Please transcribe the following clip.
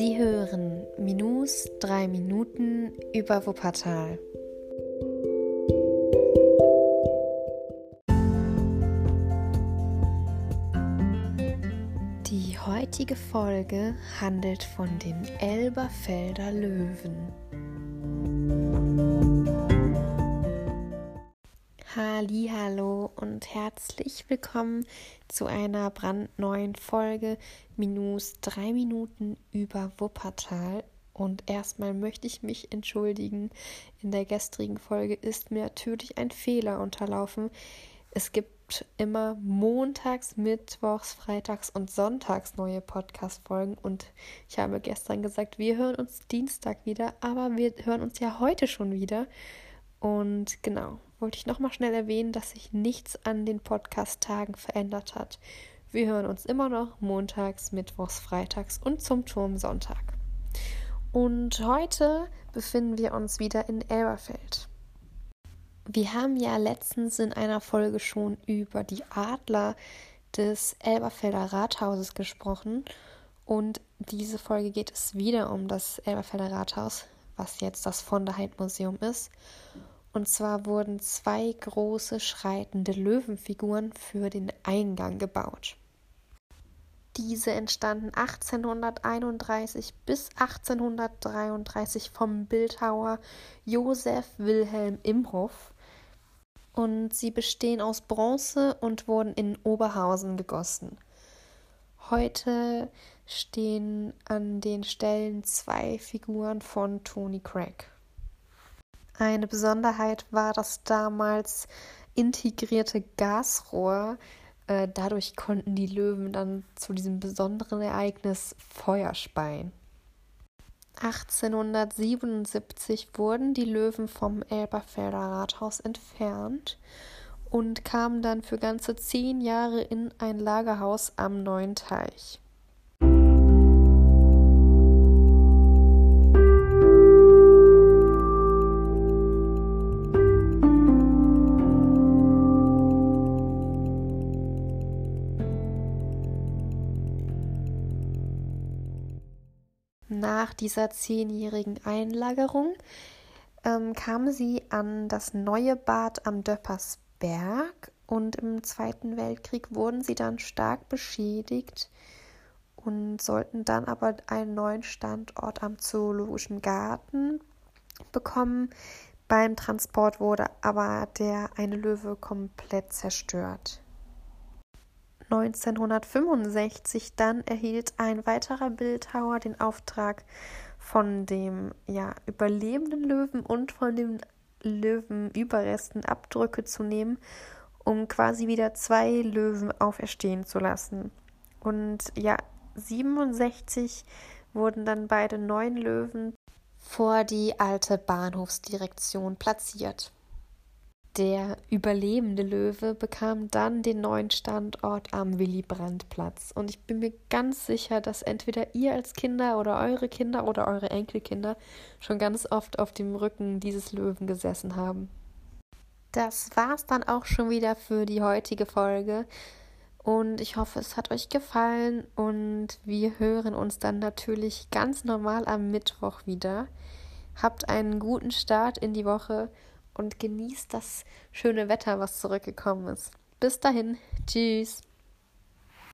Sie hören Minus 3 Minuten über Wuppertal. Die heutige Folge handelt von den Elberfelder Löwen. Hallo und herzlich willkommen zu einer brandneuen Folge Minus drei Minuten über Wuppertal. Und erstmal möchte ich mich entschuldigen. In der gestrigen Folge ist mir natürlich ein Fehler unterlaufen. Es gibt immer montags, mittwochs, freitags und sonntags neue Podcast-Folgen. Und ich habe gestern gesagt, wir hören uns Dienstag wieder, aber wir hören uns ja heute schon wieder. Und genau, wollte ich nochmal schnell erwähnen, dass sich nichts an den Podcast-Tagen verändert hat. Wir hören uns immer noch montags, mittwochs, freitags und zum Turm Sonntag. Und heute befinden wir uns wieder in Elberfeld. Wir haben ja letztens in einer Folge schon über die Adler des Elberfelder Rathauses gesprochen und diese Folge geht es wieder um das Elberfelder Rathaus, was jetzt das von der Heid Museum ist. Und zwar wurden zwei große schreitende Löwenfiguren für den Eingang gebaut. Diese entstanden 1831 bis 1833 vom Bildhauer Josef Wilhelm Imhoff und sie bestehen aus Bronze und wurden in Oberhausen gegossen. Heute stehen an den Stellen zwei Figuren von Tony Craig. Eine Besonderheit war das damals integrierte Gasrohr. Äh, dadurch konnten die Löwen dann zu diesem besonderen Ereignis Feuer speien. 1877 wurden die Löwen vom Elberfelder Rathaus entfernt und kamen dann für ganze zehn Jahre in ein Lagerhaus am Neuen Teich. Nach dieser zehnjährigen Einlagerung ähm, kam sie an das neue Bad am Döppersberg und im Zweiten Weltkrieg wurden sie dann stark beschädigt und sollten dann aber einen neuen Standort am Zoologischen Garten bekommen. Beim Transport wurde aber der eine Löwe komplett zerstört. 1965 dann erhielt ein weiterer Bildhauer den Auftrag von dem ja, überlebenden Löwen und von den Löwenüberresten Abdrücke zu nehmen, um quasi wieder zwei Löwen auferstehen zu lassen. Und ja, 67 wurden dann beide neuen Löwen vor die alte Bahnhofsdirektion platziert. Der überlebende Löwe bekam dann den neuen Standort am Willy-Brandt-Platz. Und ich bin mir ganz sicher, dass entweder ihr als Kinder oder eure Kinder oder eure Enkelkinder schon ganz oft auf dem Rücken dieses Löwen gesessen haben. Das war's dann auch schon wieder für die heutige Folge. Und ich hoffe, es hat euch gefallen. Und wir hören uns dann natürlich ganz normal am Mittwoch wieder. Habt einen guten Start in die Woche und genießt das schöne Wetter, was zurückgekommen ist. Bis dahin, tschüss.